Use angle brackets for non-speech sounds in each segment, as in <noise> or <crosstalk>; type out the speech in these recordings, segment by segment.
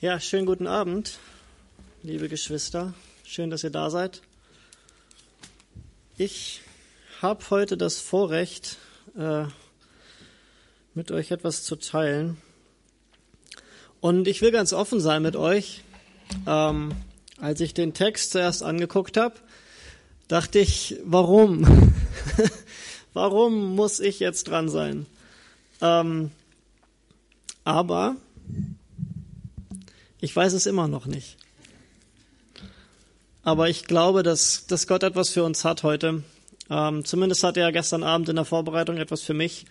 Ja, schönen guten Abend, liebe Geschwister. Schön, dass ihr da seid. Ich habe heute das Vorrecht, äh, mit euch etwas zu teilen. Und ich will ganz offen sein mit euch. Ähm, als ich den Text zuerst angeguckt habe, dachte ich, warum? <laughs> warum muss ich jetzt dran sein? Ähm, aber ich weiß es immer noch nicht. Aber ich glaube, dass, dass Gott etwas für uns hat heute. Ähm, zumindest hat er gestern Abend in der Vorbereitung etwas für mich,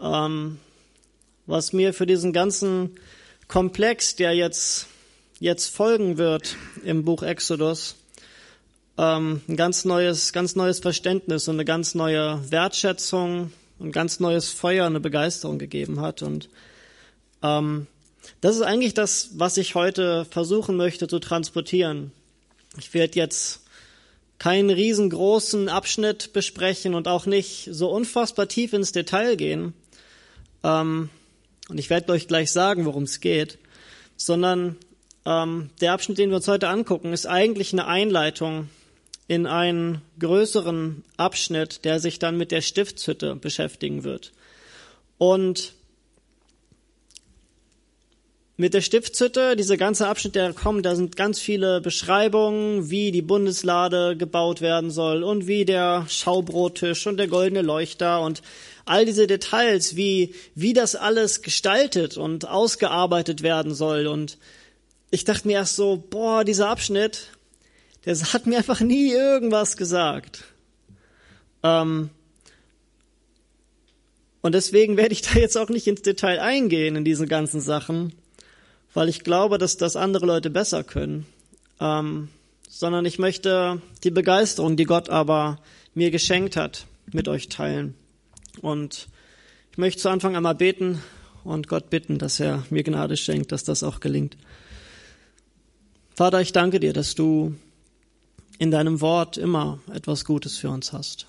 ähm, was mir für diesen ganzen Komplex, der jetzt, jetzt folgen wird im Buch Exodus, ähm, ein ganz neues, ganz neues Verständnis und eine ganz neue Wertschätzung, ein ganz neues Feuer, eine Begeisterung gegeben hat. Und ähm, das ist eigentlich das, was ich heute versuchen möchte zu transportieren. Ich werde jetzt keinen riesengroßen Abschnitt besprechen und auch nicht so unfassbar tief ins Detail gehen. Ähm, und ich werde euch gleich sagen, worum es geht, sondern ähm, der Abschnitt, den wir uns heute angucken, ist eigentlich eine Einleitung in einen größeren Abschnitt, der sich dann mit der Stiftshütte beschäftigen wird. Und mit der Stiftshütte, dieser ganze Abschnitt, der kommt, da sind ganz viele Beschreibungen, wie die Bundeslade gebaut werden soll und wie der Schaubrottisch und der goldene Leuchter und all diese Details, wie, wie das alles gestaltet und ausgearbeitet werden soll. Und ich dachte mir erst so, boah, dieser Abschnitt, der <laughs> hat mir einfach nie irgendwas gesagt. Ähm, und deswegen werde ich da jetzt auch nicht ins Detail eingehen in diese ganzen Sachen weil ich glaube, dass das andere Leute besser können, ähm, sondern ich möchte die Begeisterung, die Gott aber mir geschenkt hat, mit euch teilen. Und ich möchte zu Anfang einmal beten und Gott bitten, dass er mir Gnade schenkt, dass das auch gelingt. Vater, ich danke dir, dass du in deinem Wort immer etwas Gutes für uns hast.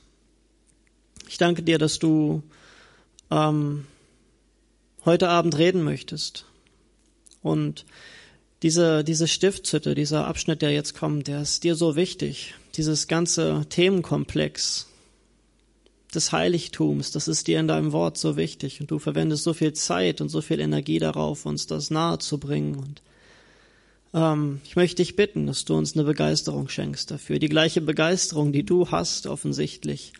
Ich danke dir, dass du ähm, heute Abend reden möchtest, und diese, diese Stiftshütte, dieser Abschnitt, der jetzt kommt, der ist dir so wichtig. Dieses ganze Themenkomplex des Heiligtums, das ist dir in deinem Wort so wichtig. Und du verwendest so viel Zeit und so viel Energie darauf, uns das nahe zu bringen. Und ähm, ich möchte dich bitten, dass du uns eine Begeisterung schenkst dafür. Die gleiche Begeisterung, die du hast, offensichtlich,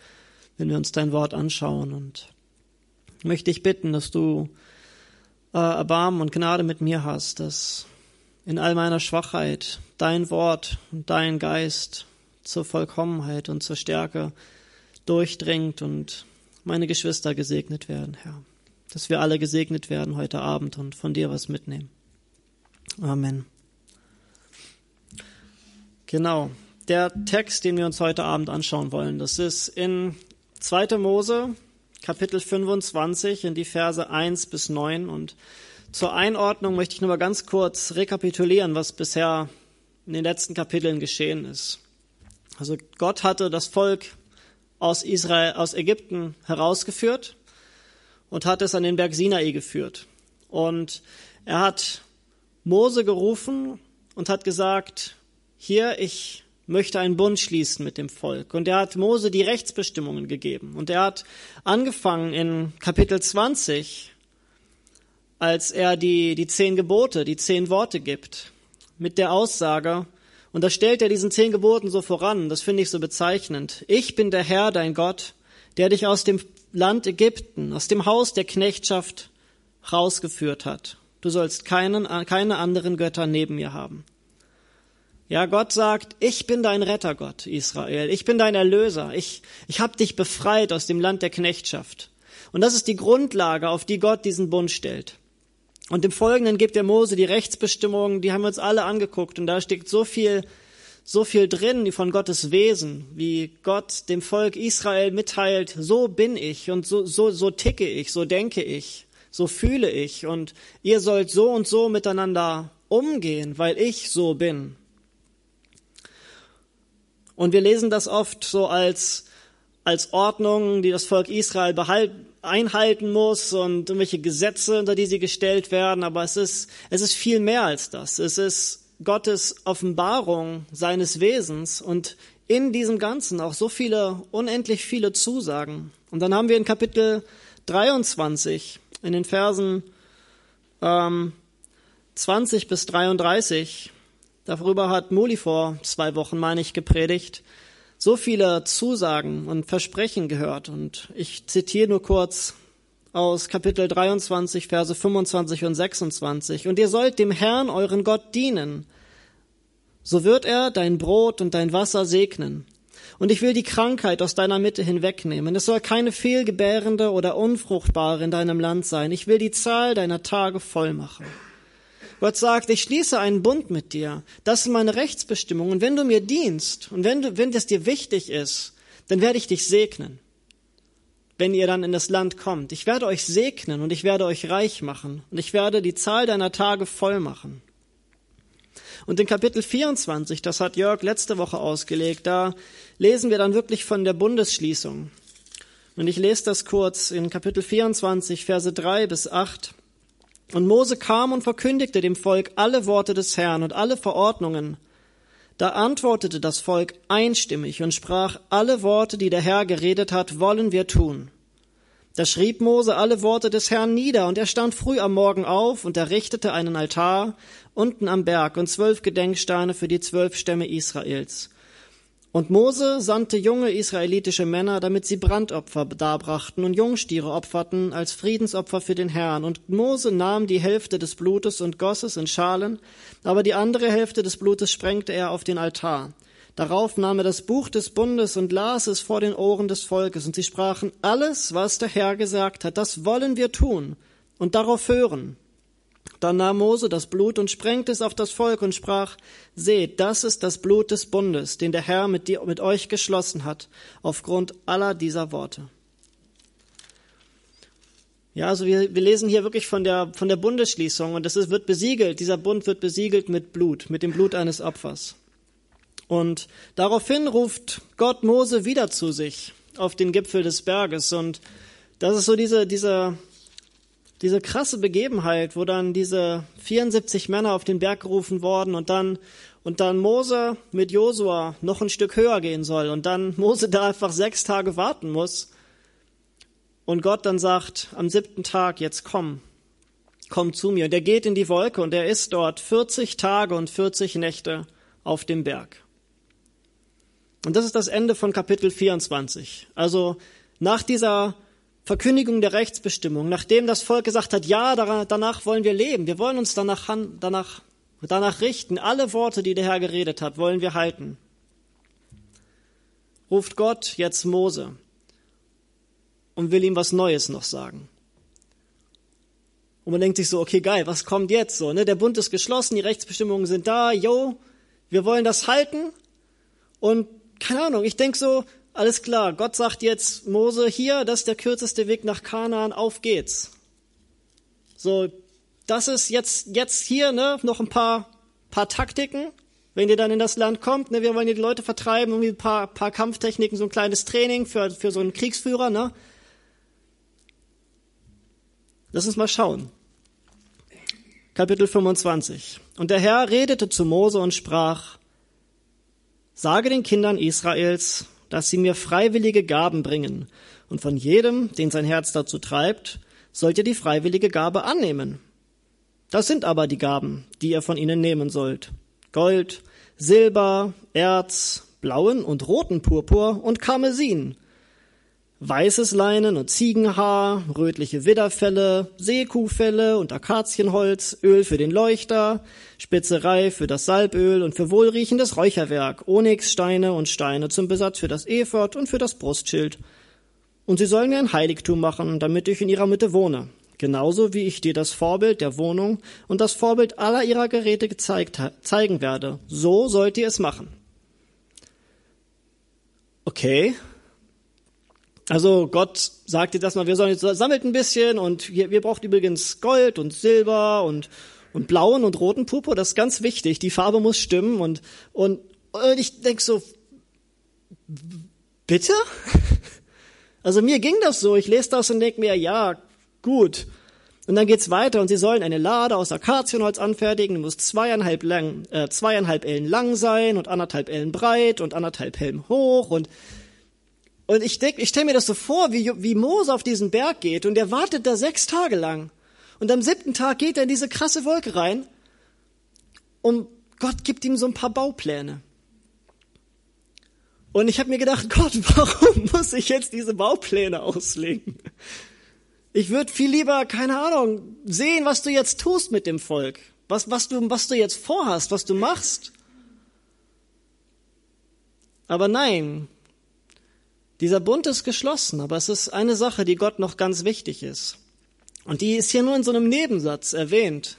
wenn wir uns dein Wort anschauen. Und ich möchte dich bitten, dass du äh, Erbarmen und Gnade mit mir hast, dass in all meiner Schwachheit dein Wort und dein Geist zur Vollkommenheit und zur Stärke durchdringt und meine Geschwister gesegnet werden, Herr. Dass wir alle gesegnet werden heute Abend und von dir was mitnehmen. Amen. Genau. Der Text, den wir uns heute Abend anschauen wollen, das ist in 2. Mose Kapitel 25 in die Verse 1 bis 9. Und zur Einordnung möchte ich nur mal ganz kurz rekapitulieren, was bisher in den letzten Kapiteln geschehen ist. Also Gott hatte das Volk aus Israel, aus Ägypten herausgeführt und hat es an den Berg Sinai geführt. Und er hat Mose gerufen und hat gesagt, hier, ich möchte einen Bund schließen mit dem Volk. Und er hat Mose die Rechtsbestimmungen gegeben. Und er hat angefangen in Kapitel 20, als er die, die zehn Gebote, die zehn Worte gibt, mit der Aussage, und da stellt er diesen zehn Geboten so voran, das finde ich so bezeichnend. Ich bin der Herr, dein Gott, der dich aus dem Land Ägypten, aus dem Haus der Knechtschaft rausgeführt hat. Du sollst keinen, keine anderen Götter neben mir haben. Ja, Gott sagt, ich bin dein Rettergott, Israel. Ich bin dein Erlöser. Ich, ich habe dich befreit aus dem Land der Knechtschaft. Und das ist die Grundlage, auf die Gott diesen Bund stellt. Und im Folgenden gibt der Mose die Rechtsbestimmungen, die haben wir uns alle angeguckt. Und da steckt so viel, so viel drin von Gottes Wesen, wie Gott dem Volk Israel mitteilt, so bin ich und so, so, so ticke ich, so denke ich, so fühle ich. Und ihr sollt so und so miteinander umgehen, weil ich so bin. Und wir lesen das oft so als, als Ordnung, die das Volk Israel behalt, einhalten muss und irgendwelche Gesetze, unter die sie gestellt werden, aber es ist, es ist viel mehr als das. Es ist Gottes Offenbarung seines Wesens und in diesem Ganzen auch so viele, unendlich viele Zusagen. Und dann haben wir in Kapitel 23, in den Versen ähm, 20 bis 33, darüber hat Muli vor zwei Wochen, meine ich, gepredigt, so viele Zusagen und Versprechen gehört. Und ich zitiere nur kurz aus Kapitel 23, Verse 25 und 26. Und ihr sollt dem Herrn, euren Gott, dienen. So wird er dein Brot und dein Wasser segnen. Und ich will die Krankheit aus deiner Mitte hinwegnehmen. Es soll keine fehlgebärende oder unfruchtbare in deinem Land sein. Ich will die Zahl deiner Tage voll machen. Gott sagt, ich schließe einen Bund mit dir. Das sind meine Rechtsbestimmungen. Und wenn du mir dienst und wenn, du, wenn das dir wichtig ist, dann werde ich dich segnen. Wenn ihr dann in das Land kommt. Ich werde euch segnen und ich werde euch reich machen und ich werde die Zahl deiner Tage voll machen. Und in Kapitel 24, das hat Jörg letzte Woche ausgelegt, da lesen wir dann wirklich von der Bundesschließung. Und ich lese das kurz in Kapitel 24, Verse 3 bis 8. Und Mose kam und verkündigte dem Volk alle Worte des Herrn und alle Verordnungen. Da antwortete das Volk einstimmig und sprach, alle Worte, die der Herr geredet hat, wollen wir tun. Da schrieb Mose alle Worte des Herrn nieder, und er stand früh am Morgen auf und errichtete einen Altar unten am Berg und zwölf Gedenksteine für die zwölf Stämme Israels. Und Mose sandte junge israelitische Männer, damit sie Brandopfer darbrachten und Jungstiere opferten als Friedensopfer für den Herrn. Und Mose nahm die Hälfte des Blutes und goss es in Schalen, aber die andere Hälfte des Blutes sprengte er auf den Altar. Darauf nahm er das Buch des Bundes und las es vor den Ohren des Volkes, und sie sprachen, alles, was der Herr gesagt hat, das wollen wir tun und darauf hören. Dann nahm Mose das Blut und sprengte es auf das Volk und sprach, seht, das ist das Blut des Bundes, den der Herr mit, dir, mit euch geschlossen hat, aufgrund aller dieser Worte. Ja, also wir, wir lesen hier wirklich von der, von der Bundesschließung und das ist, wird besiegelt, dieser Bund wird besiegelt mit Blut, mit dem Blut eines Opfers. Und daraufhin ruft Gott Mose wieder zu sich auf den Gipfel des Berges und das ist so diese, diese, diese krasse Begebenheit, wo dann diese 74 Männer auf den Berg gerufen worden und dann und dann Mose mit Josua noch ein Stück höher gehen soll und dann Mose da einfach sechs Tage warten muss und Gott dann sagt am siebten Tag jetzt komm, komm zu mir und er geht in die Wolke und er ist dort 40 Tage und 40 Nächte auf dem Berg. Und das ist das Ende von Kapitel 24. Also nach dieser Verkündigung der Rechtsbestimmung, nachdem das Volk gesagt hat, ja, danach wollen wir leben, wir wollen uns danach, danach, danach richten, alle Worte, die der Herr geredet hat, wollen wir halten. Ruft Gott jetzt Mose und will ihm was Neues noch sagen. Und man denkt sich so, okay, geil, was kommt jetzt so? Ne? Der Bund ist geschlossen, die Rechtsbestimmungen sind da, yo, wir wollen das halten. Und keine Ahnung, ich denk so, alles klar, Gott sagt jetzt Mose, hier, das ist der kürzeste Weg nach Kanaan, auf geht's. So, das ist jetzt, jetzt hier, ne, noch ein paar, paar Taktiken, wenn ihr dann in das Land kommt, ne, wir wollen die Leute vertreiben, irgendwie ein paar, paar Kampftechniken, so ein kleines Training für, für so einen Kriegsführer, ne. Lass uns mal schauen. Kapitel 25. Und der Herr redete zu Mose und sprach, Sage den Kindern Israels, dass sie mir freiwillige Gaben bringen. Und von jedem, den sein Herz dazu treibt, sollt ihr die freiwillige Gabe annehmen. Das sind aber die Gaben, die ihr von ihnen nehmen sollt. Gold, Silber, Erz, blauen und roten Purpur und Karmesin, weißes Leinen und Ziegenhaar, rötliche Widderfelle, Seekuhfelle und Akazienholz, Öl für den Leuchter, Spezerei für das Salböl und für wohlriechendes Räucherwerk, Onyxsteine und Steine zum Besatz für das Ephod und für das Brustschild. Und sie sollen mir ein Heiligtum machen, damit ich in ihrer Mitte wohne. Genauso wie ich dir das Vorbild der Wohnung und das Vorbild aller ihrer Geräte gezeigt, zeigen werde. So sollt ihr es machen. Okay, also Gott sagte das mal, wir sollen jetzt sammelt ein bisschen und wir, wir brauchen übrigens Gold und Silber und und blauen und roten Purpur, das ist ganz wichtig. Die Farbe muss stimmen und und, und ich denk so, bitte? <laughs> Also mir ging das so. Ich lese das und denke mir, ja, gut. Und dann geht's weiter und sie sollen eine Lade aus Akazienholz anfertigen, muss zweieinhalb, lang, äh, zweieinhalb Ellen lang sein und anderthalb Ellen breit und anderthalb Ellen hoch und und ich denk, ich stelle mir das so vor, wie, wie Mose auf diesen Berg geht und er wartet da sechs Tage lang. Und am siebten Tag geht er in diese krasse Wolke rein und Gott gibt ihm so ein paar Baupläne. Und ich habe mir gedacht, <laughs> Gott, warum muss ich jetzt diese Baupläne auslegen? Ich würde viel lieber, keine Ahnung, sehen, was du jetzt tust mit dem Volk. Was, was, du, was du jetzt vorhast, was du machst. Aber nein, dieser Bund ist geschlossen, aber es ist eine Sache, die Gott noch ganz wichtig ist. Und die ist hier nur in so einem Nebensatz erwähnt.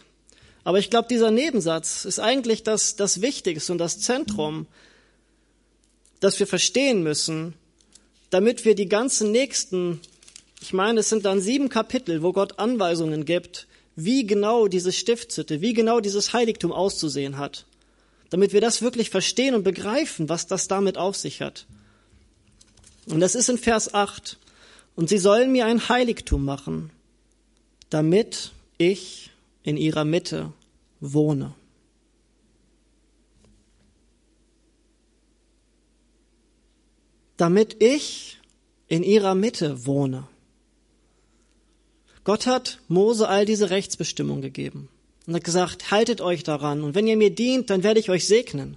Aber ich glaube, dieser Nebensatz ist eigentlich das, das Wichtigste und das Zentrum, das wir verstehen müssen, damit wir die ganzen nächsten ich meine, es sind dann sieben Kapitel, wo Gott Anweisungen gibt, wie genau diese Stiftshütte, wie genau dieses Heiligtum auszusehen hat, damit wir das wirklich verstehen und begreifen, was das damit auf sich hat. Und das ist in Vers 8. Und sie sollen mir ein Heiligtum machen, damit ich in ihrer Mitte wohne. Damit ich in ihrer Mitte wohne. Gott hat Mose all diese Rechtsbestimmungen gegeben und hat gesagt, haltet euch daran und wenn ihr mir dient, dann werde ich euch segnen.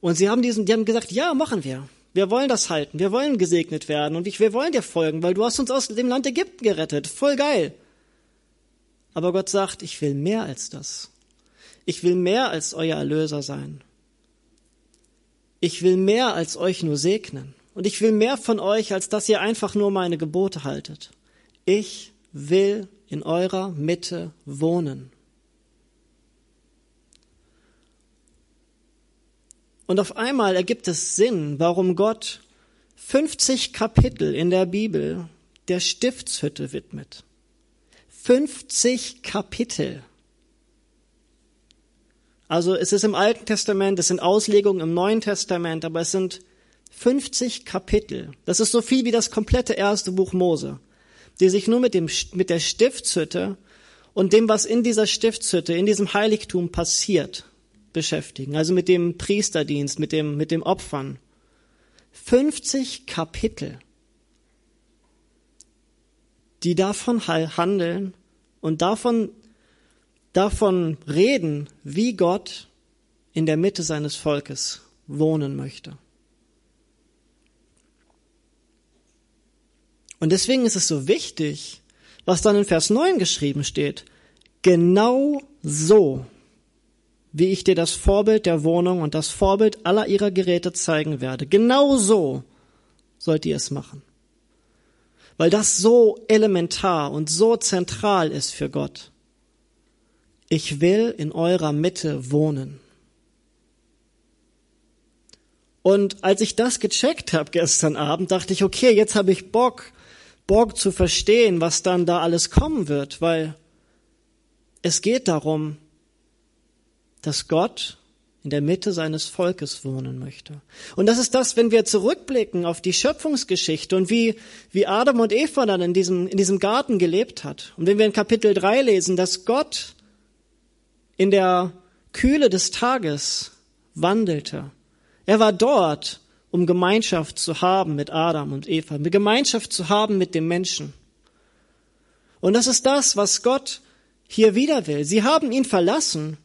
Und sie haben diesen, die haben gesagt, ja, machen wir. Wir wollen das halten. Wir wollen gesegnet werden und wir wollen dir folgen, weil du hast uns aus dem Land Ägypten gerettet. Voll geil. Aber Gott sagt, ich will mehr als das. Ich will mehr als euer Erlöser sein. Ich will mehr als euch nur segnen. Und ich will mehr von euch, als dass ihr einfach nur meine Gebote haltet. Ich will in eurer Mitte wohnen. Und auf einmal ergibt es Sinn, warum Gott 50 Kapitel in der Bibel der Stiftshütte widmet. 50 Kapitel. Also es ist im Alten Testament, es sind Auslegungen im Neuen Testament, aber es sind 50 Kapitel. Das ist so viel wie das komplette erste Buch Mose, die sich nur mit dem, mit der Stiftshütte und dem, was in dieser Stiftshütte, in diesem Heiligtum passiert, beschäftigen. Also mit dem Priesterdienst, mit dem, mit dem Opfern. 50 Kapitel, die davon handeln und davon, davon reden, wie Gott in der Mitte seines Volkes wohnen möchte. Und deswegen ist es so wichtig, was dann in Vers 9 geschrieben steht. Genau so, wie ich dir das Vorbild der Wohnung und das Vorbild aller ihrer Geräte zeigen werde. Genau so sollt ihr es machen. Weil das so elementar und so zentral ist für Gott. Ich will in eurer Mitte wohnen. Und als ich das gecheckt habe gestern Abend, dachte ich, okay, jetzt habe ich Bock, Bock zu verstehen, was dann da alles kommen wird, weil es geht darum, dass Gott in der Mitte seines Volkes wohnen möchte. Und das ist das, wenn wir zurückblicken auf die Schöpfungsgeschichte und wie, wie Adam und Eva dann in diesem, in diesem Garten gelebt hat. Und wenn wir in Kapitel 3 lesen, dass Gott in der Kühle des Tages wandelte. Er war dort um Gemeinschaft zu haben mit Adam und Eva, mit Gemeinschaft zu haben mit dem Menschen. Und das ist das, was Gott hier wieder will. Sie haben ihn verlassen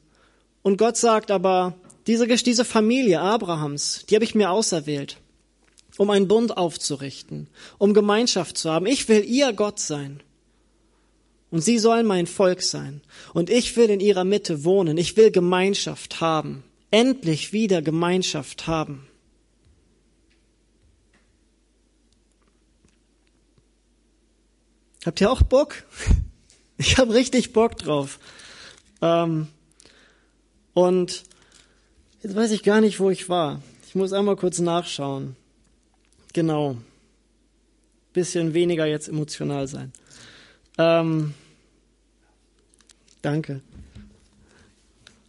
und Gott sagt aber, diese, diese Familie Abrahams, die habe ich mir auserwählt, um einen Bund aufzurichten, um Gemeinschaft zu haben. Ich will ihr Gott sein. Und sie sollen mein Volk sein. Und ich will in ihrer Mitte wohnen. Ich will Gemeinschaft haben. Endlich wieder Gemeinschaft haben. Habt ihr auch Bock? <laughs> Ich habe richtig Bock drauf. Ähm, und jetzt weiß ich gar nicht, wo ich war. Ich muss einmal kurz nachschauen. Genau. Bisschen weniger jetzt emotional sein. Ähm, danke.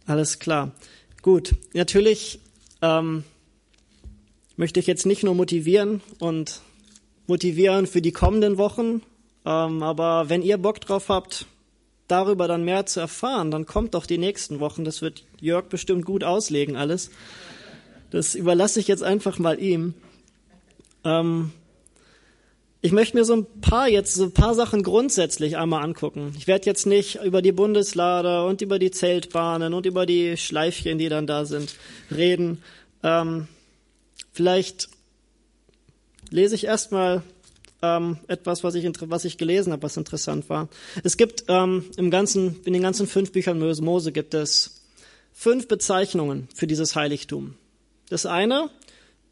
Alles klar. Gut. Natürlich ähm, möchte ich jetzt nicht nur motivieren und motivieren für die kommenden Wochen, ähm, aber wenn ihr Bock drauf habt, darüber dann mehr zu erfahren, dann kommt doch die nächsten Wochen. Das wird Jörg bestimmt gut auslegen alles. Das überlasse ich jetzt einfach mal ihm. Ähm, ich möchte mir so ein paar jetzt, so ein paar Sachen grundsätzlich einmal angucken. Ich werde jetzt nicht über die Bundeslader und über die Zeltbahnen und über die Schleifchen, die dann da sind, reden. Ähm, vielleicht lese ich erstmal ähm, etwas, was ich, was ich gelesen habe, was interessant war. Es gibt ähm, im ganzen, in den ganzen fünf Büchern Mose gibt es fünf Bezeichnungen für dieses Heiligtum. Das eine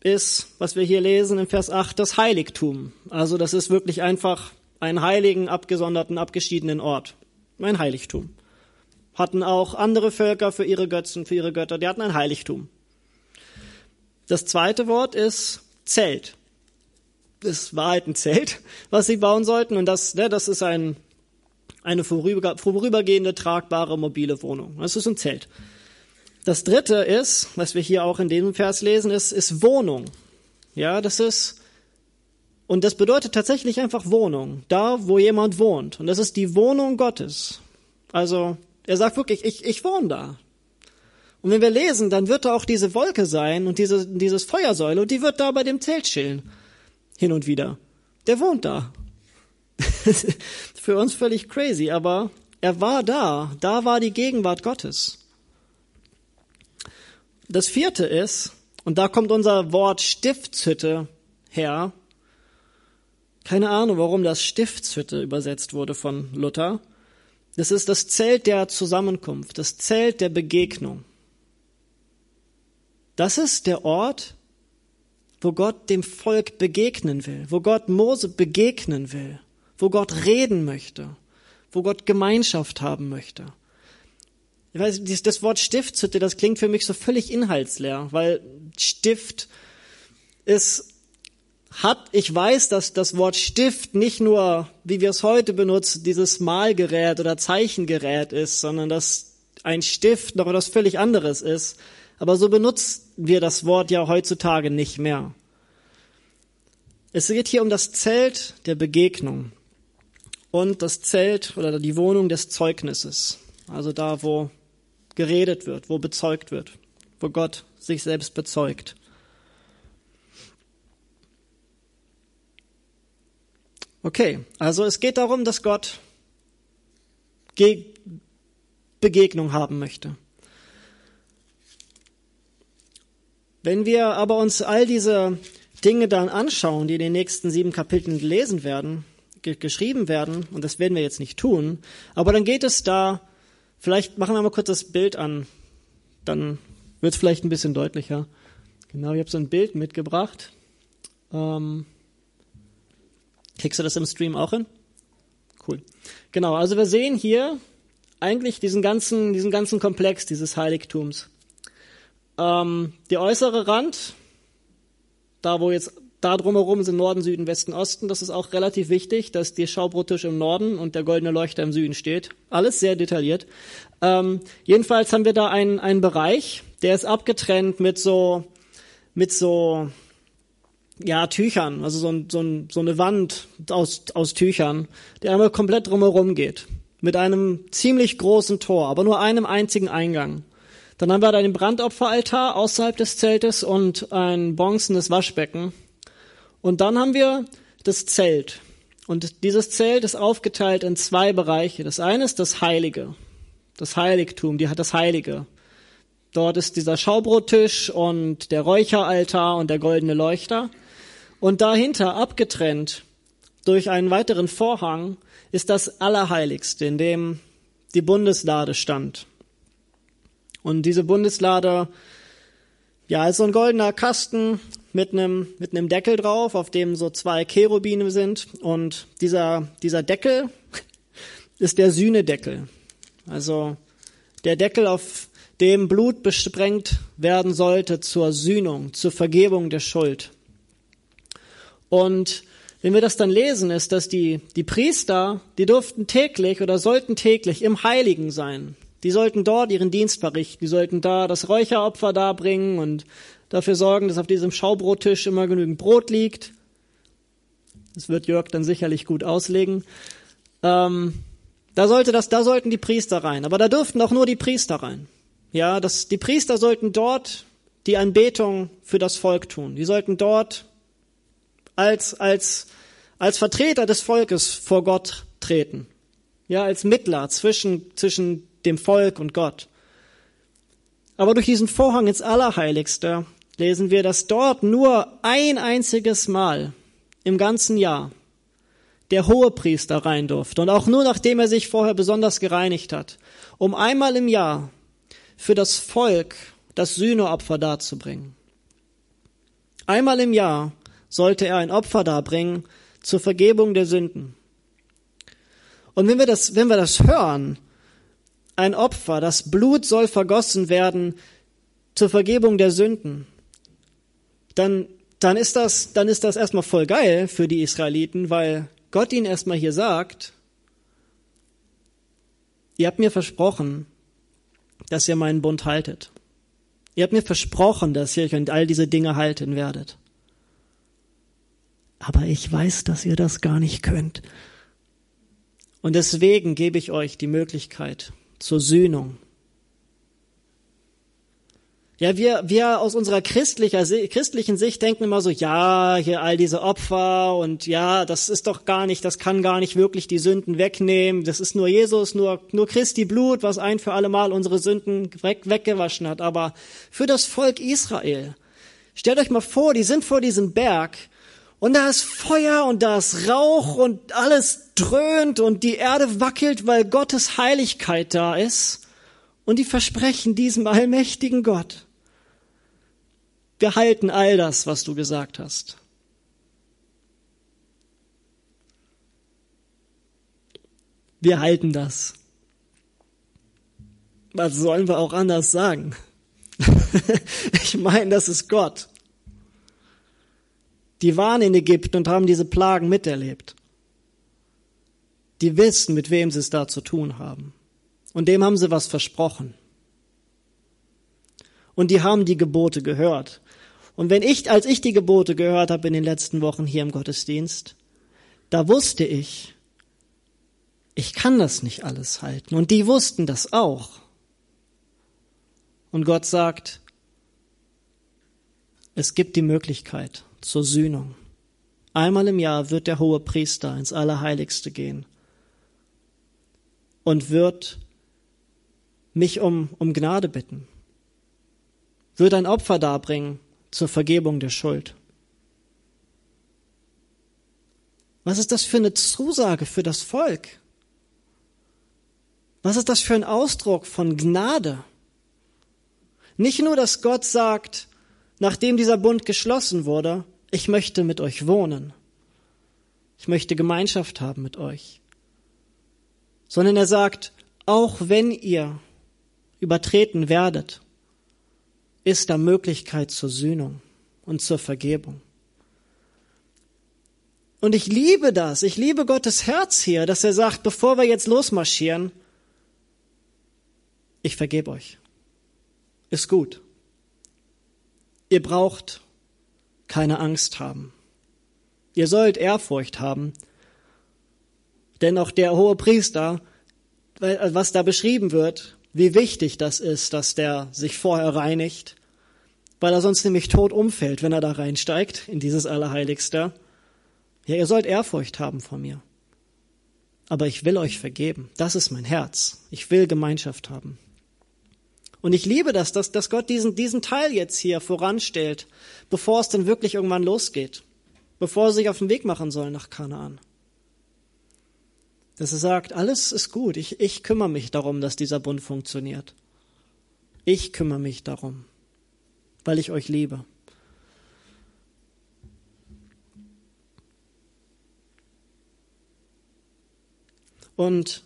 ist, was wir hier lesen in Vers 8, das Heiligtum. Also das ist wirklich einfach ein heiligen, abgesonderten, abgeschiedenen Ort. Ein Heiligtum. Hatten auch andere Völker für ihre Götzen, für ihre Götter, die hatten ein Heiligtum. Das zweite Wort ist Zelt. Das war halt ein Zelt, was sie bauen sollten. Und das, ne, das ist ein, eine vorübergehende, tragbare, mobile Wohnung. Das ist ein Zelt. Das dritte ist, was wir hier auch in diesem Vers lesen, ist, ist Wohnung. Ja, das ist, und das bedeutet tatsächlich einfach Wohnung. Da, wo jemand wohnt. Und das ist die Wohnung Gottes. Also, er sagt wirklich, ich, ich wohne da. Und wenn wir lesen, dann wird da auch diese Wolke sein und diese, dieses Feuersäule und die wird da bei dem Zelt chillen. Hin und wieder. Der wohnt da. <laughs> Für uns völlig crazy, aber er war da. Da war die Gegenwart Gottes. Das vierte ist, und da kommt unser Wort Stiftshütte her. Keine Ahnung, warum das Stiftshütte übersetzt wurde von Luther. Das ist das Zelt der Zusammenkunft, das Zelt der Begegnung. Das ist der Ort, wo Gott dem Volk begegnen will, wo Gott Mose begegnen will, wo Gott reden möchte, wo Gott Gemeinschaft haben möchte. Ich weiß, das Wort Stiftshütte, das klingt für mich so völlig inhaltsleer, weil Stift ist, hat, ich weiß, dass das Wort Stift nicht nur, wie wir es heute benutzen, dieses Malgerät oder Zeichengerät ist, sondern dass ein Stift noch etwas völlig anderes ist. Aber so benutzen wir das Wort ja heutzutage nicht mehr. Es geht hier um das Zelt der Begegnung und das Zelt oder die Wohnung des Zeugnisses. Also da, wo geredet wird, wo bezeugt wird, wo Gott sich selbst bezeugt. Okay, also es geht darum, dass Gott Ge Begegnung haben möchte. Wenn wir aber uns all diese Dinge dann anschauen, die in den nächsten sieben Kapiteln gelesen werden, geschrieben werden, und das werden wir jetzt nicht tun, aber dann geht es da Vielleicht machen wir mal kurz das Bild an, dann wird es vielleicht ein bisschen deutlicher. Genau, ich habe so ein Bild mitgebracht. Ähm, kriegst du das im Stream auch hin? Cool. Genau, also wir sehen hier eigentlich diesen ganzen, diesen ganzen Komplex dieses Heiligtums. Ähm, der äußere Rand, da wo jetzt da drumherum sind Norden, Süden, Westen, Osten. Das ist auch relativ wichtig, dass die Schaubrottisch im Norden und der goldene Leuchter im Süden steht. Alles sehr detailliert. Ähm, jedenfalls haben wir da einen, einen Bereich, der ist abgetrennt mit so, mit so, ja, Tüchern, also so, ein, so, ein, so eine Wand aus, aus Tüchern, der einmal komplett drumherum geht. Mit einem ziemlich großen Tor, aber nur einem einzigen Eingang. Dann haben wir da den Brandopferaltar außerhalb des Zeltes und ein bronzenes Waschbecken und dann haben wir das Zelt. Und dieses Zelt ist aufgeteilt in zwei Bereiche. Das eine ist das Heilige, das Heiligtum, die hat das Heilige. Dort ist dieser Schaubrottisch und der Räucheraltar und der goldene Leuchter. Und dahinter, abgetrennt durch einen weiteren Vorhang, ist das Allerheiligste, in dem die Bundeslade stand. Und diese Bundeslade, ja, ist so ein goldener Kasten mit einem, mit einem Deckel drauf, auf dem so zwei Cherubine sind. Und dieser, dieser Deckel <laughs> ist der Sühnedeckel. Also der Deckel, auf dem Blut besprengt werden sollte zur Sühnung, zur Vergebung der Schuld. Und wenn wir das dann lesen, ist, dass die, die Priester, die durften täglich oder sollten täglich im Heiligen sein. Die sollten dort ihren Dienst verrichten. Die sollten da das Räucheropfer darbringen und dafür sorgen, dass auf diesem Schaubrottisch immer genügend Brot liegt. Das wird Jörg dann sicherlich gut auslegen. Ähm, da sollte das, da sollten die Priester rein. Aber da dürften auch nur die Priester rein. Ja, das, die Priester sollten dort die Anbetung für das Volk tun. Die sollten dort als, als, als Vertreter des Volkes vor Gott treten. Ja, als Mittler zwischen, zwischen dem Volk und Gott. Aber durch diesen Vorhang ins Allerheiligste lesen wir, dass dort nur ein einziges Mal im ganzen Jahr der Hohepriester rein durfte und auch nur nachdem er sich vorher besonders gereinigt hat, um einmal im Jahr für das Volk das Sühneopfer darzubringen. Einmal im Jahr sollte er ein Opfer darbringen zur Vergebung der Sünden. Und wenn wir das, wenn wir das hören, ein Opfer, das Blut soll vergossen werden zur Vergebung der Sünden, dann, dann ist das, dann ist das erstmal voll geil für die Israeliten, weil Gott ihnen erstmal hier sagt, ihr habt mir versprochen, dass ihr meinen Bund haltet. Ihr habt mir versprochen, dass ihr euch an all diese Dinge halten werdet. Aber ich weiß, dass ihr das gar nicht könnt. Und deswegen gebe ich euch die Möglichkeit zur Sühnung. Ja, wir, wir aus unserer christlicher, christlichen Sicht denken immer so, ja, hier all diese Opfer und ja, das ist doch gar nicht, das kann gar nicht wirklich die Sünden wegnehmen. Das ist nur Jesus, nur, nur Christi Blut, was ein für alle Mal unsere Sünden weg, weggewaschen hat. Aber für das Volk Israel, stellt euch mal vor, die sind vor diesem Berg und da ist Feuer und da ist Rauch und alles dröhnt und die Erde wackelt, weil Gottes Heiligkeit da ist. Und die versprechen diesem allmächtigen Gott, wir halten all das, was du gesagt hast. Wir halten das. Was sollen wir auch anders sagen? <laughs> ich meine, das ist Gott. Die waren in Ägypten und haben diese Plagen miterlebt. Die wissen, mit wem sie es da zu tun haben. Und dem haben sie was versprochen. Und die haben die Gebote gehört. Und wenn ich, als ich die Gebote gehört habe in den letzten Wochen hier im Gottesdienst, da wusste ich, ich kann das nicht alles halten. Und die wussten das auch. Und Gott sagt, es gibt die Möglichkeit zur Sühnung. Einmal im Jahr wird der hohe Priester ins Allerheiligste gehen und wird mich um, um Gnade bitten, wird ein Opfer darbringen zur Vergebung der Schuld. Was ist das für eine Zusage für das Volk? Was ist das für ein Ausdruck von Gnade? Nicht nur, dass Gott sagt, nachdem dieser Bund geschlossen wurde, ich möchte mit euch wohnen. Ich möchte Gemeinschaft haben mit euch. Sondern er sagt, auch wenn ihr übertreten werdet, ist da Möglichkeit zur Sühnung und zur Vergebung. Und ich liebe das. Ich liebe Gottes Herz hier, dass er sagt, bevor wir jetzt losmarschieren, ich vergebe euch. Ist gut. Ihr braucht keine Angst haben. Ihr sollt Ehrfurcht haben, denn auch der hohe Priester, was da beschrieben wird, wie wichtig das ist, dass der sich vorher reinigt, weil er sonst nämlich tot umfällt, wenn er da reinsteigt in dieses Allerheiligste. Ja, ihr sollt Ehrfurcht haben vor mir. Aber ich will euch vergeben. Das ist mein Herz. Ich will Gemeinschaft haben. Und ich liebe das, dass, dass Gott diesen, diesen Teil jetzt hier voranstellt, bevor es dann wirklich irgendwann losgeht, bevor sie sich auf den Weg machen sollen nach Kanaan. Dass er sagt, alles ist gut, ich, ich kümmere mich darum, dass dieser Bund funktioniert. Ich kümmere mich darum, weil ich euch liebe. Und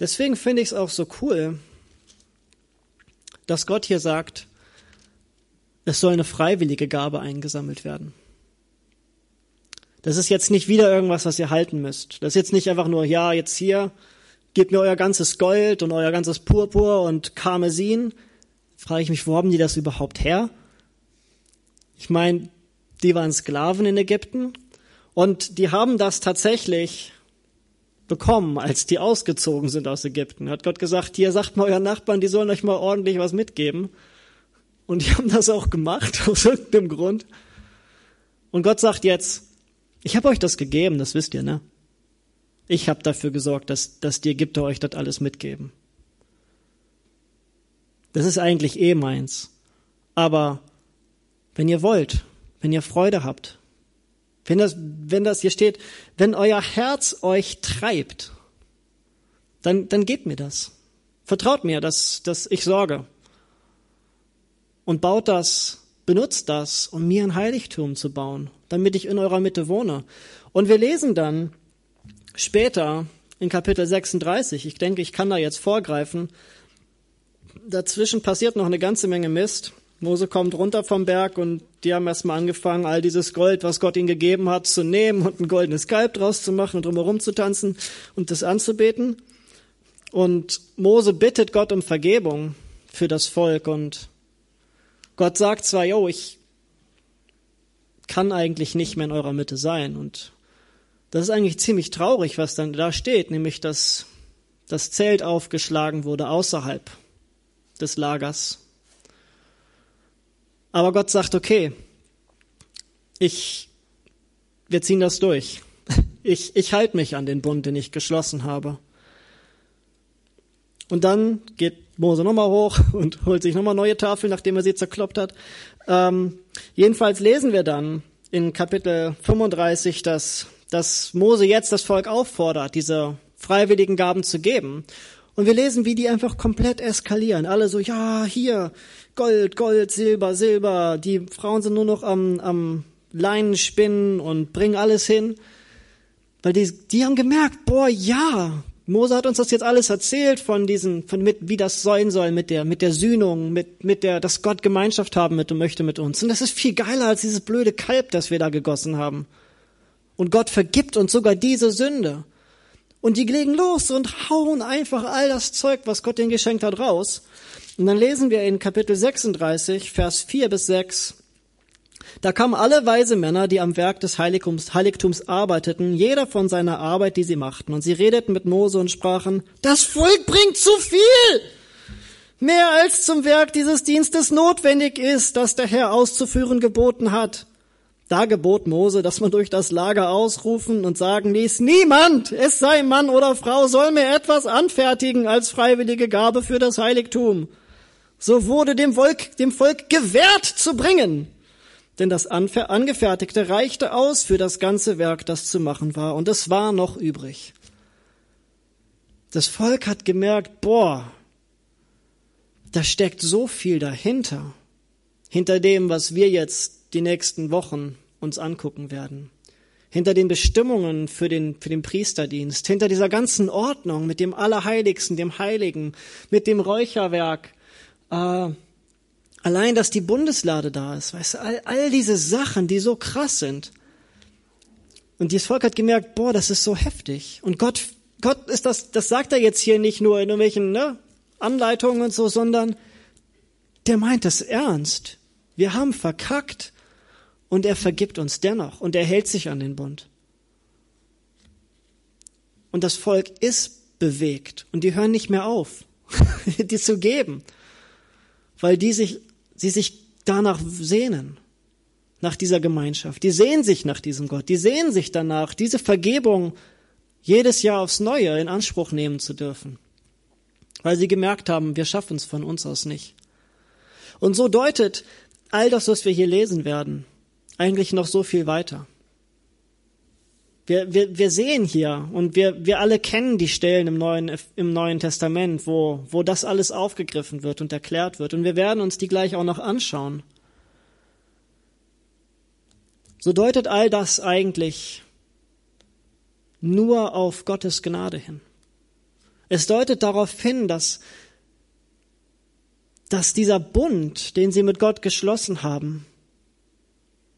deswegen finde ich es auch so cool, dass Gott hier sagt, es soll eine freiwillige Gabe eingesammelt werden. Das ist jetzt nicht wieder irgendwas, was ihr halten müsst. Das ist jetzt nicht einfach nur, ja, jetzt hier, gebt mir euer ganzes Gold und euer ganzes Purpur und Karmesin. Frage ich mich, wo haben die das überhaupt her? Ich meine, die waren Sklaven in Ägypten und die haben das tatsächlich bekommen, als die ausgezogen sind aus Ägypten. Hat Gott gesagt, hier sagt mal euren Nachbarn, die sollen euch mal ordentlich was mitgeben. Und die <laughs> haben das auch gemacht, <laughs> aus irgendeinem Grund. Und Gott sagt jetzt, ich habe euch das gegeben, das wisst ihr, ne? Ich habe dafür gesorgt, dass, dass die Ägypter euch das alles mitgeben. Das ist eigentlich eh meins. Aber wenn ihr wollt, wenn ihr Freude habt, wenn das, wenn das hier steht, wenn euer Herz euch treibt, dann, dann gebt mir das. Vertraut mir, dass, dass ich sorge. Und baut das, benutzt das, um mir ein Heiligtum zu bauen, damit ich in eurer Mitte wohne. Und wir lesen dann später in Kapitel 36, ich denke, ich kann da jetzt vorgreifen, dazwischen passiert noch eine ganze Menge Mist. Mose kommt runter vom Berg und die haben erstmal angefangen, all dieses Gold, was Gott ihnen gegeben hat, zu nehmen und ein goldenes Kalb draus zu machen und drumherum zu tanzen und das anzubeten. Und Mose bittet Gott um Vergebung für das Volk und Gott sagt zwar, yo, ich kann eigentlich nicht mehr in eurer Mitte sein und das ist eigentlich ziemlich traurig, was dann da steht, nämlich dass das Zelt aufgeschlagen wurde außerhalb des Lagers aber Gott sagt, okay, ich, wir ziehen das durch. <laughs> Ich, ich halte mich an den Bund, den ich geschlossen habe. Und dann geht Mose nochmal hoch <laughs> und holt sich nochmal neue Tafeln, nachdem er sie zerkloppt hat. Ähm, jedenfalls lesen wir dann in Kapitel 35, dass, dass Mose jetzt das Volk auffordert, diese freiwilligen Gaben zu geben. Und wir lesen, wie die einfach komplett eskalieren. Alle so, ja, hier, Gold, Gold, Silber, Silber. Die Frauen sind nur noch am, am Leinen spinnen und bringen alles hin. Weil die, die haben gemerkt, boah, ja, Mose hat uns das jetzt alles erzählt von diesen, von mit, wie das sein soll mit der, mit der Sühnung, mit, mit der, dass Gott Gemeinschaft haben mit und möchte mit uns. Und das ist viel geiler als dieses blöde Kalb, das wir da gegossen haben. Und Gott vergibt uns sogar diese Sünde. Und die legen los und hauen einfach all das Zeug, was Gott ihnen geschenkt hat, raus. Und dann lesen wir in Kapitel 36, Vers 4 bis 6. Da kamen alle weise Männer, die am Werk des Heiligtums, Heiligtums arbeiteten, jeder von seiner Arbeit, die sie machten. Und sie redeten mit Mose und sprachen, das Volk bringt zu viel! Mehr als zum Werk dieses Dienstes notwendig ist, das der Herr auszuführen geboten hat. Da gebot Mose, dass man durch das Lager ausrufen und sagen ließ, niemand, es sei Mann oder Frau, soll mir etwas anfertigen als freiwillige Gabe für das Heiligtum so wurde dem Volk, dem Volk gewährt zu bringen. Denn das Angefertigte reichte aus für das ganze Werk, das zu machen war, und es war noch übrig. Das Volk hat gemerkt, boah, da steckt so viel dahinter, hinter dem, was wir jetzt die nächsten Wochen uns angucken werden, hinter den Bestimmungen für den, für den Priesterdienst, hinter dieser ganzen Ordnung mit dem Allerheiligsten, dem Heiligen, mit dem Räucherwerk, äh, allein, dass die Bundeslade da ist, weißt du, all, all diese Sachen, die so krass sind. Und dieses Volk hat gemerkt, boah, das ist so heftig. Und Gott, Gott ist das, das sagt er jetzt hier nicht nur in irgendwelchen ne, Anleitungen und so, sondern der meint das ernst. Wir haben verkackt und er vergibt uns dennoch und er hält sich an den Bund. Und das Volk ist bewegt und die hören nicht mehr auf, <laughs> die zu geben weil die sich, sie sich danach sehnen, nach dieser Gemeinschaft. Die sehen sich nach diesem Gott. Die sehen sich danach, diese Vergebung jedes Jahr aufs Neue in Anspruch nehmen zu dürfen. Weil sie gemerkt haben, wir schaffen es von uns aus nicht. Und so deutet all das, was wir hier lesen werden, eigentlich noch so viel weiter. Wir, wir, wir sehen hier und wir, wir alle kennen die Stellen im Neuen, im Neuen Testament, wo, wo das alles aufgegriffen wird und erklärt wird. Und wir werden uns die gleich auch noch anschauen. So deutet all das eigentlich nur auf Gottes Gnade hin. Es deutet darauf hin, dass, dass dieser Bund, den sie mit Gott geschlossen haben,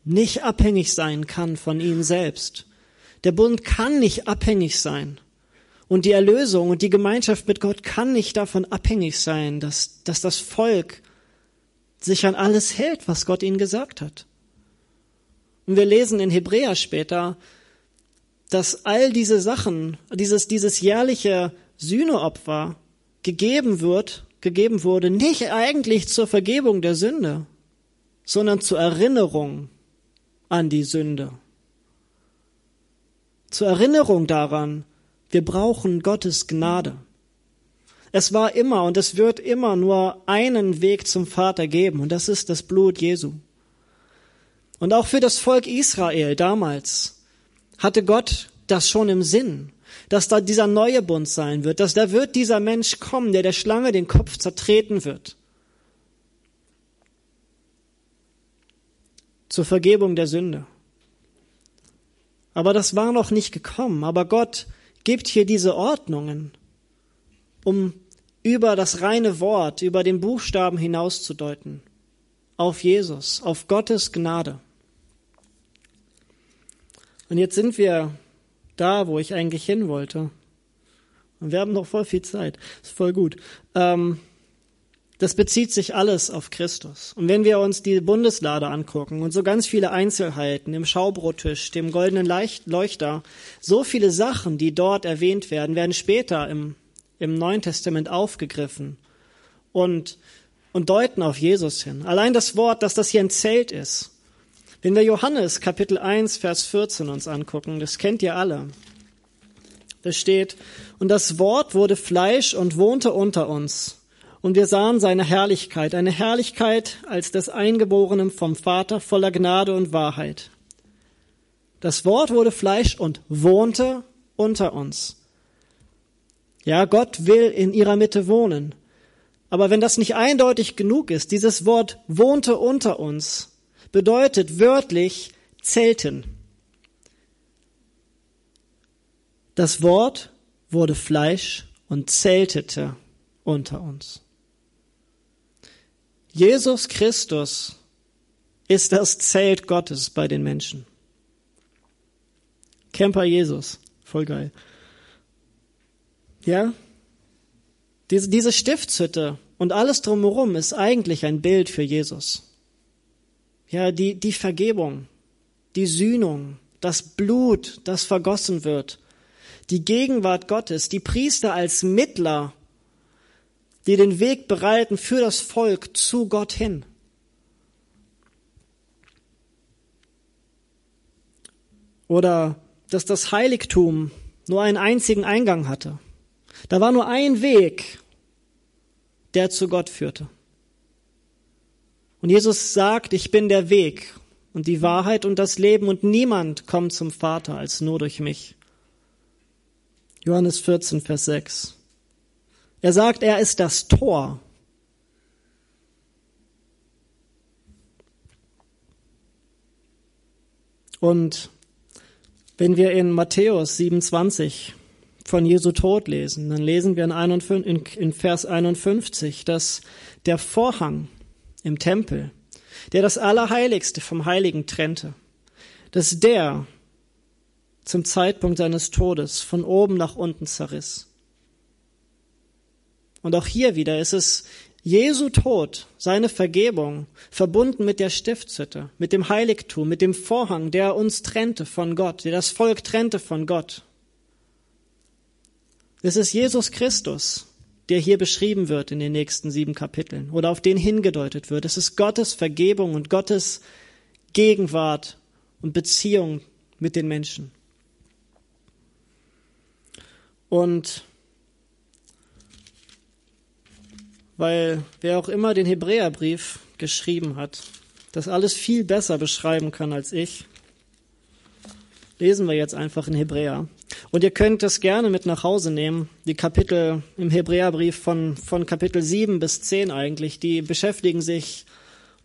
nicht abhängig sein kann von ihm selbst der Bund kann nicht abhängig sein. Und die Erlösung und die Gemeinschaft mit Gott kann nicht davon abhängig sein, dass, dass das Volk sich an alles hält, was Gott ihnen gesagt hat. Und wir lesen in Hebräer später, dass all diese Sachen, dieses, dieses jährliche Sühneopfer gegeben wird, gegeben wurde, nicht eigentlich zur Vergebung der Sünde, sondern zur Erinnerung an die Sünde. Zur Erinnerung daran, wir brauchen Gottes Gnade. Es war immer und es wird immer nur einen Weg zum Vater geben und das ist das Blut Jesu. Und auch für das Volk Israel damals hatte Gott das schon im Sinn, dass da dieser neue Bund sein wird, dass da wird dieser Mensch kommen, der der Schlange den Kopf zertreten wird. Zur Vergebung der Sünde. Aber das war noch nicht gekommen. Aber Gott gibt hier diese Ordnungen, um über das reine Wort, über den Buchstaben hinauszudeuten. Auf Jesus, auf Gottes Gnade. Und jetzt sind wir da, wo ich eigentlich hin wollte. Und wir haben noch voll viel Zeit. ist voll gut. Ähm, das bezieht sich alles auf Christus. Und wenn wir uns die Bundeslade angucken und so ganz viele Einzelheiten, im Schaubrottisch, dem goldenen Leuchter, so viele Sachen, die dort erwähnt werden, werden später im, im Neuen Testament aufgegriffen und, und deuten auf Jesus hin. Allein das Wort, dass das hier ein Zelt ist. Wenn wir Johannes Kapitel 1, Vers 14 uns angucken, das kennt ihr alle. Da steht, und das Wort wurde Fleisch und wohnte unter uns und wir sahen seine Herrlichkeit, eine Herrlichkeit als des Eingeborenen vom Vater voller Gnade und Wahrheit. Das Wort wurde Fleisch und wohnte unter uns. Ja, Gott will in ihrer Mitte wohnen. Aber wenn das nicht eindeutig genug ist, dieses Wort wohnte unter uns, bedeutet wörtlich zelten. Das Wort wurde Fleisch und zeltete unter uns. Jesus Christus ist das Zelt Gottes bei den Menschen. Camper Jesus, voll geil. Ja? Diese, diese Stiftshütte und alles drumherum ist eigentlich ein Bild für Jesus. Ja, die, die Vergebung, die Sühnung, das Blut, das vergossen wird, die Gegenwart Gottes, die Priester als Mittler die den Weg bereiten für das Volk zu Gott hin. Oder dass das Heiligtum nur einen einzigen Eingang hatte. Da war nur ein Weg, der zu Gott führte. Und Jesus sagt, ich bin der Weg und die Wahrheit und das Leben und niemand kommt zum Vater als nur durch mich. Johannes 14, Vers 6. Er sagt, er ist das Tor. Und wenn wir in Matthäus 27 von Jesu Tod lesen, dann lesen wir in, Vers 51, dass der Vorhang im Tempel, der das Allerheiligste vom Heiligen trennte, dass der zum Zeitpunkt seines Todes von oben nach unten zerriss. Und auch hier wieder ist es Jesu Tod, seine Vergebung, verbunden mit der Stiftshütte, mit dem Heiligtum, mit dem Vorhang, der uns trennte von Gott, der das Volk trennte von Gott. Es ist Jesus Christus, der hier beschrieben wird in den nächsten sieben Kapiteln oder auf den hingedeutet wird. Es ist Gottes Vergebung und Gottes Gegenwart und Beziehung mit den Menschen. Und weil wer auch immer den Hebräerbrief geschrieben hat, das alles viel besser beschreiben kann als ich, lesen wir jetzt einfach in Hebräer. Und ihr könnt das gerne mit nach Hause nehmen, die Kapitel im Hebräerbrief von, von Kapitel 7 bis 10 eigentlich, die beschäftigen sich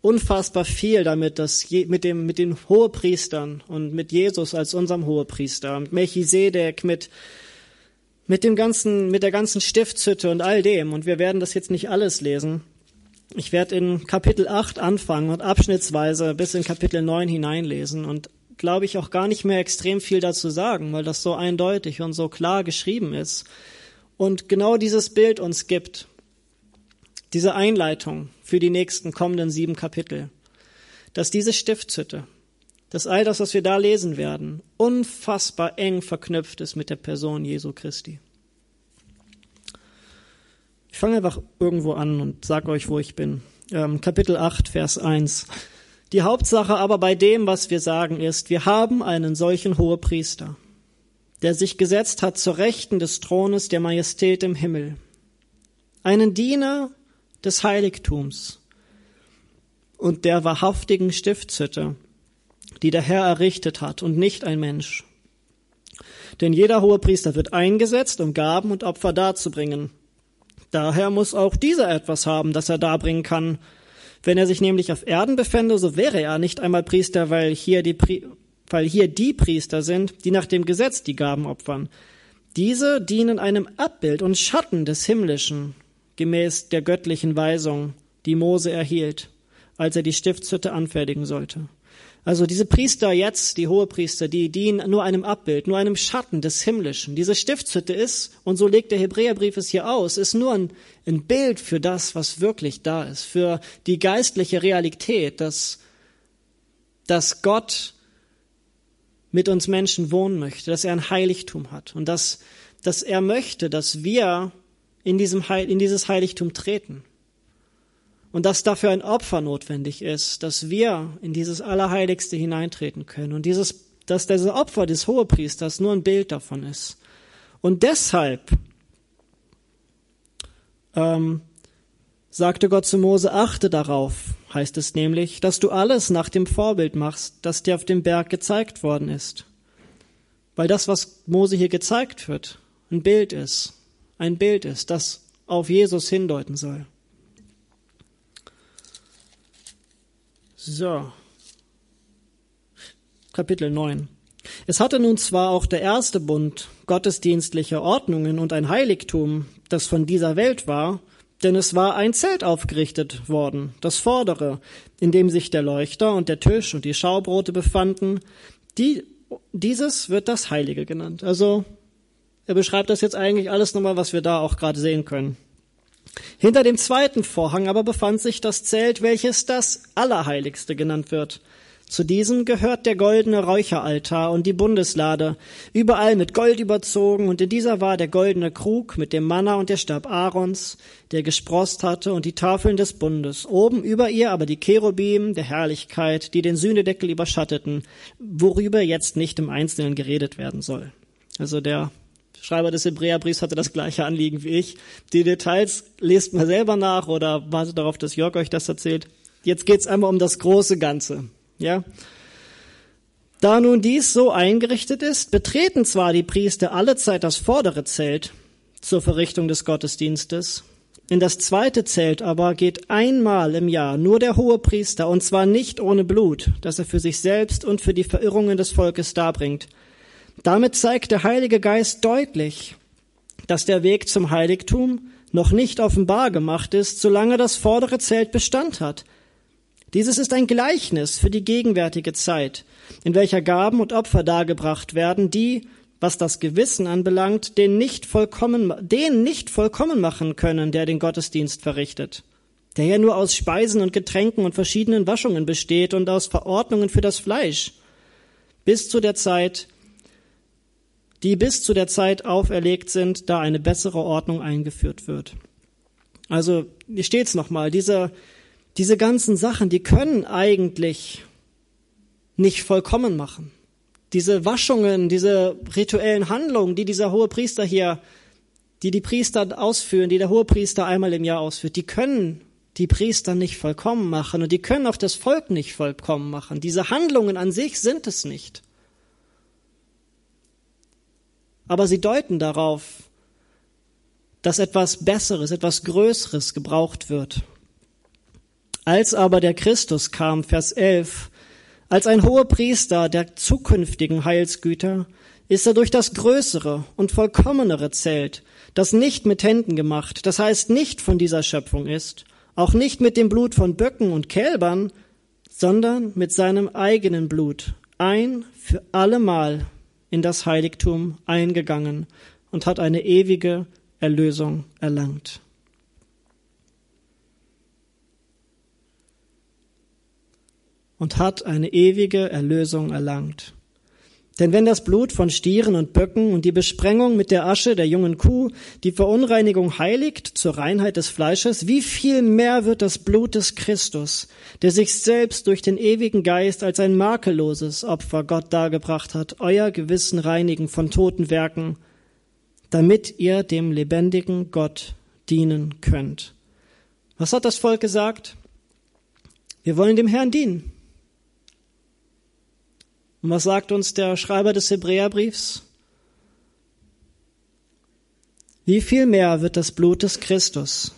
unfassbar viel damit, dass je, mit dem, mit den Hohepriestern und mit Jesus als unserem Hohepriester, mit Melchisedek, mit mit dem ganzen, mit der ganzen Stiftshütte und all dem. Und wir werden das jetzt nicht alles lesen. Ich werde in Kapitel 8 anfangen und abschnittsweise bis in Kapitel 9 hineinlesen und glaube ich auch gar nicht mehr extrem viel dazu sagen, weil das so eindeutig und so klar geschrieben ist und genau dieses Bild uns gibt. Diese Einleitung für die nächsten kommenden sieben Kapitel. Dass diese Stiftshütte dass all das, was wir da lesen werden, unfassbar eng verknüpft ist mit der Person Jesu Christi. Ich fange einfach irgendwo an und sage euch, wo ich bin. Ähm, Kapitel 8, Vers 1. Die Hauptsache aber bei dem, was wir sagen, ist, wir haben einen solchen Hohepriester, der sich gesetzt hat zur Rechten des Thrones der Majestät im Himmel, einen Diener des Heiligtums und der wahrhaftigen Stiftshütte, die der Herr errichtet hat und nicht ein Mensch. Denn jeder Hohepriester wird eingesetzt, um Gaben und Opfer darzubringen. Daher muss auch dieser etwas haben, das er darbringen kann. Wenn er sich nämlich auf Erden befände, so wäre er nicht einmal Priester, weil hier die, Pri weil hier die Priester sind, die nach dem Gesetz die Gaben opfern. Diese dienen einem Abbild und Schatten des Himmlischen, gemäß der göttlichen Weisung, die Mose erhielt, als er die Stiftshütte anfertigen sollte. Also diese Priester jetzt, die Hohepriester, die dienen nur einem Abbild, nur einem Schatten des Himmlischen. Diese Stiftshütte ist, und so legt der Hebräerbrief es hier aus, ist nur ein, ein Bild für das, was wirklich da ist, für die geistliche Realität, dass, dass Gott mit uns Menschen wohnen möchte, dass er ein Heiligtum hat und dass, dass er möchte, dass wir in, diesem Heil, in dieses Heiligtum treten und dass dafür ein Opfer notwendig ist, dass wir in dieses Allerheiligste hineintreten können und dieses, dass dieses Opfer des Hohepriesters nur ein Bild davon ist. Und deshalb ähm, sagte Gott zu Mose, achte darauf, heißt es nämlich, dass du alles nach dem Vorbild machst, das dir auf dem Berg gezeigt worden ist. Weil das, was Mose hier gezeigt wird, ein Bild ist, ein Bild ist, das auf Jesus hindeuten soll. So. Kapitel 9. Es hatte nun zwar auch der erste Bund gottesdienstliche Ordnungen und ein Heiligtum, das von dieser Welt war, denn es war ein Zelt aufgerichtet worden, das vordere, in dem sich der Leuchter und der Tisch und die Schaubrote befanden. Die, dieses wird das Heilige genannt. Also er beschreibt das jetzt eigentlich alles nochmal, was wir da auch gerade sehen können. Hinter dem zweiten Vorhang aber befand sich das Zelt, welches das Allerheiligste genannt wird. Zu diesem gehört der goldene Räucheraltar und die Bundeslade, überall mit Gold überzogen, und in dieser war der goldene Krug mit dem Manna und der Stab Aarons, der gesprost hatte, und die Tafeln des Bundes. Oben über ihr aber die Cherubim der Herrlichkeit, die den Sühnedeckel überschatteten, worüber jetzt nicht im Einzelnen geredet werden soll. Also der Schreiber des Hebräerbriefs hatte das gleiche Anliegen wie ich. Die Details lest mal selber nach oder wartet darauf, dass Jörg euch das erzählt. Jetzt geht's einmal um das große Ganze. Ja? Da nun dies so eingerichtet ist, betreten zwar die Priester allezeit das vordere Zelt zur Verrichtung des Gottesdienstes, in das zweite Zelt aber geht einmal im Jahr nur der hohe Priester, und zwar nicht ohne Blut, das er für sich selbst und für die Verirrungen des Volkes darbringt, damit zeigt der Heilige Geist deutlich, dass der Weg zum Heiligtum noch nicht offenbar gemacht ist, solange das vordere Zelt Bestand hat. Dieses ist ein Gleichnis für die gegenwärtige Zeit, in welcher Gaben und Opfer dargebracht werden, die, was das Gewissen anbelangt, den nicht vollkommen, den nicht vollkommen machen können, der den Gottesdienst verrichtet, der ja nur aus Speisen und Getränken und verschiedenen Waschungen besteht und aus Verordnungen für das Fleisch, bis zu der Zeit, die bis zu der Zeit auferlegt sind, da eine bessere Ordnung eingeführt wird. Also, hier steht's nochmal, diese, diese ganzen Sachen, die können eigentlich nicht vollkommen machen. Diese Waschungen, diese rituellen Handlungen, die dieser hohe Priester hier, die die Priester ausführen, die der hohe Priester einmal im Jahr ausführt, die können die Priester nicht vollkommen machen und die können auch das Volk nicht vollkommen machen. Diese Handlungen an sich sind es nicht aber sie deuten darauf, dass etwas Besseres, etwas Größeres gebraucht wird. Als aber der Christus kam, Vers 11, als ein hoher Priester der zukünftigen Heilsgüter, ist er durch das größere und vollkommenere Zelt, das nicht mit Händen gemacht, das heißt nicht von dieser Schöpfung ist, auch nicht mit dem Blut von Böcken und Kälbern, sondern mit seinem eigenen Blut ein für allemal in das Heiligtum eingegangen und hat eine ewige Erlösung erlangt. und hat eine ewige Erlösung erlangt. Denn wenn das Blut von Stieren und Böcken und die Besprengung mit der Asche der jungen Kuh die Verunreinigung heiligt zur Reinheit des Fleisches, wie viel mehr wird das Blut des Christus, der sich selbst durch den ewigen Geist als ein makelloses Opfer Gott dargebracht hat, euer Gewissen reinigen von toten Werken, damit ihr dem lebendigen Gott dienen könnt. Was hat das Volk gesagt? Wir wollen dem Herrn dienen. Und was sagt uns der Schreiber des Hebräerbriefs? Wie viel mehr wird das Blut des Christus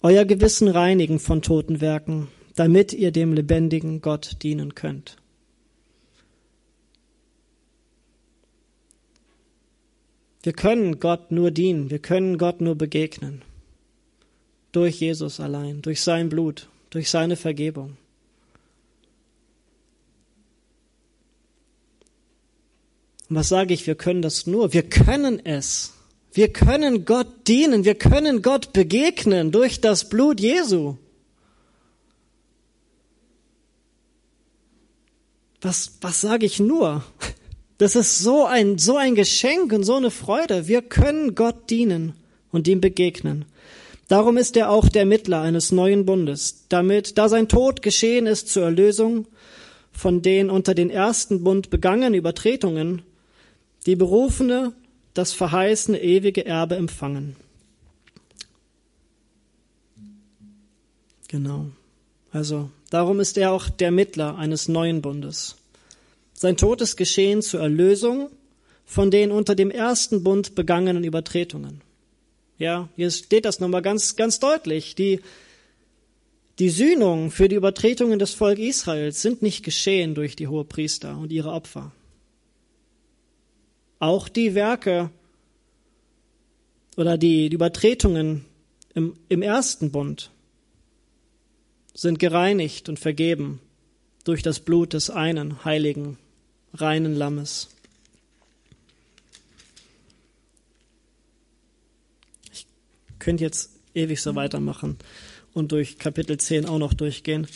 euer Gewissen reinigen von toten Werken, damit ihr dem lebendigen Gott dienen könnt? Wir können Gott nur dienen, wir können Gott nur begegnen. Durch Jesus allein, durch sein Blut, durch seine Vergebung. Und was sage ich? Wir können das nur. Wir können es. Wir können Gott dienen. Wir können Gott begegnen durch das Blut Jesu. Was, was sage ich nur? Das ist so ein, so ein Geschenk und so eine Freude. Wir können Gott dienen und ihm begegnen. Darum ist er auch der Mittler eines neuen Bundes, damit, da sein Tod geschehen ist zur Erlösung von den unter den ersten Bund begangenen Übertretungen, die Berufene das verheißene ewige Erbe empfangen. Genau. Also, darum ist er auch der Mittler eines neuen Bundes. Sein Tod ist geschehen zur Erlösung von den unter dem ersten Bund begangenen Übertretungen. Ja, hier steht das nochmal ganz, ganz deutlich. Die, die Sühnungen für die Übertretungen des Volk Israels sind nicht geschehen durch die Hohepriester und ihre Opfer. Auch die Werke oder die, Übertretungen im, im ersten Bund sind gereinigt und vergeben durch das Blut des einen heiligen, reinen Lammes. Ich könnte jetzt ewig so weitermachen und durch Kapitel 10 auch noch durchgehen.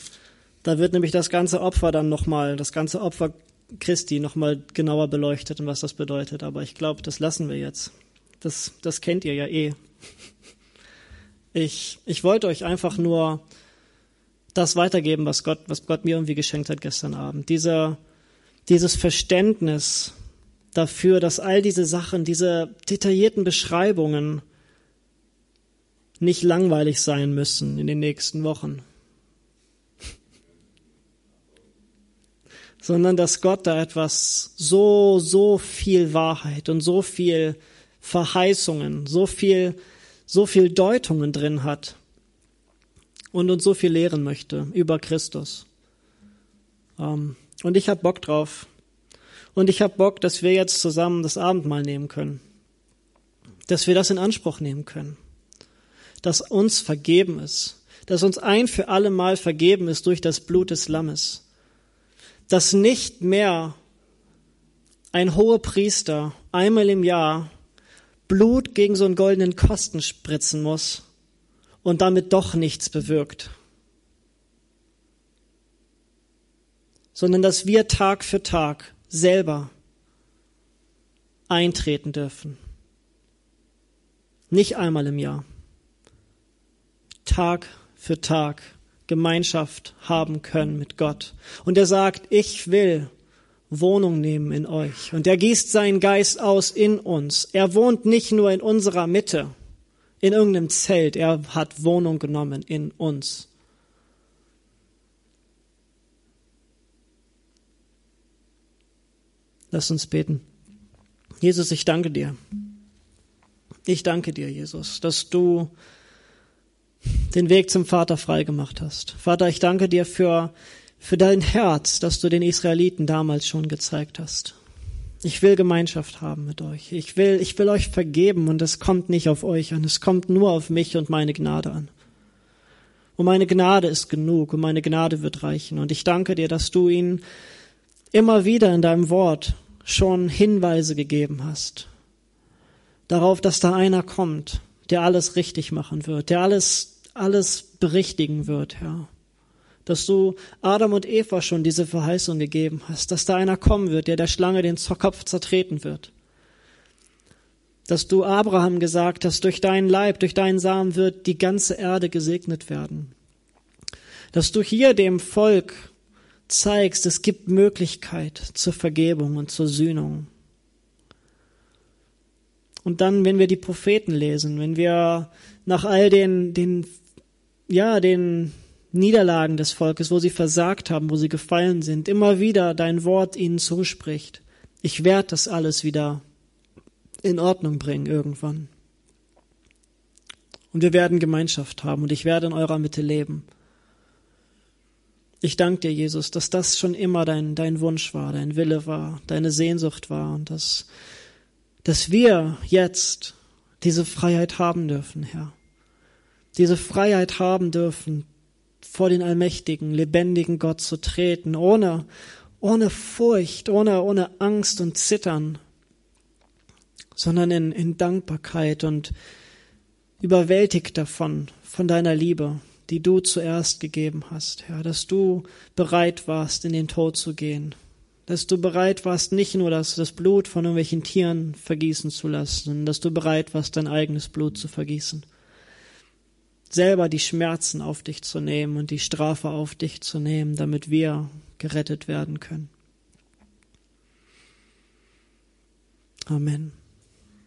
Da wird nämlich das ganze Opfer dann nochmal, das ganze Opfer Christi nochmal genauer beleuchtet und was das bedeutet. Aber ich glaube, das lassen wir jetzt. Das, das kennt ihr ja eh. Ich, ich wollte euch einfach nur das weitergeben, was Gott, was Gott mir irgendwie geschenkt hat gestern Abend. Dieser, dieses Verständnis dafür, dass all diese Sachen, diese detaillierten Beschreibungen nicht langweilig sein müssen in den nächsten Wochen. Sondern dass Gott da etwas so, so viel Wahrheit und so viel Verheißungen, so viel, so viel Deutungen drin hat und uns so viel lehren möchte über Christus. Ähm, und ich habe Bock drauf. Und ich habe Bock, dass wir jetzt zusammen das Abendmahl nehmen können. Dass wir das in Anspruch nehmen können. Dass uns vergeben ist. Dass uns ein für alle Mal vergeben ist durch das Blut des Lammes dass nicht mehr ein hoher Priester einmal im Jahr Blut gegen so einen goldenen Kosten spritzen muss und damit doch nichts bewirkt, sondern dass wir Tag für Tag selber eintreten dürfen. Nicht einmal im Jahr. Tag für Tag Gemeinschaft haben können mit Gott. Und er sagt, ich will Wohnung nehmen in euch. Und er gießt seinen Geist aus in uns. Er wohnt nicht nur in unserer Mitte, in irgendeinem Zelt. Er hat Wohnung genommen in uns. Lass uns beten. Jesus, ich danke dir. Ich danke dir, Jesus, dass du den Weg zum Vater freigemacht hast. Vater, ich danke dir für, für dein Herz, das du den Israeliten damals schon gezeigt hast. Ich will Gemeinschaft haben mit euch. Ich will, ich will euch vergeben und es kommt nicht auf euch an. Es kommt nur auf mich und meine Gnade an. Und meine Gnade ist genug und meine Gnade wird reichen. Und ich danke dir, dass du ihnen immer wieder in deinem Wort schon Hinweise gegeben hast. Darauf, dass da einer kommt, der alles richtig machen wird, der alles alles berichtigen wird, Herr. dass du Adam und Eva schon diese Verheißung gegeben hast, dass da einer kommen wird, der der Schlange den Kopf zertreten wird. Dass du Abraham gesagt hast, durch deinen Leib, durch deinen Samen wird die ganze Erde gesegnet werden. Dass du hier dem Volk zeigst, es gibt Möglichkeit zur Vergebung und zur Sühnung. Und dann, wenn wir die Propheten lesen, wenn wir nach all den, den, ja, den Niederlagen des Volkes, wo sie versagt haben, wo sie gefallen sind, immer wieder dein Wort ihnen zuspricht. Ich werde das alles wieder in Ordnung bringen irgendwann. Und wir werden Gemeinschaft haben und ich werde in eurer Mitte leben. Ich danke dir, Jesus, dass das schon immer dein, dein Wunsch war, dein Wille war, deine Sehnsucht war und dass, dass wir jetzt diese Freiheit haben dürfen, Herr. Diese Freiheit haben dürfen, vor den allmächtigen, lebendigen Gott zu treten, ohne, ohne Furcht, ohne, ohne Angst und Zittern, sondern in, in Dankbarkeit und überwältigt davon, von deiner Liebe, die du zuerst gegeben hast, Herr, dass du bereit warst, in den Tod zu gehen, dass du bereit warst, nicht nur das, das Blut von irgendwelchen Tieren vergießen zu lassen, sondern dass du bereit warst, dein eigenes Blut zu vergießen selber die Schmerzen auf dich zu nehmen und die Strafe auf dich zu nehmen, damit wir gerettet werden können. Amen.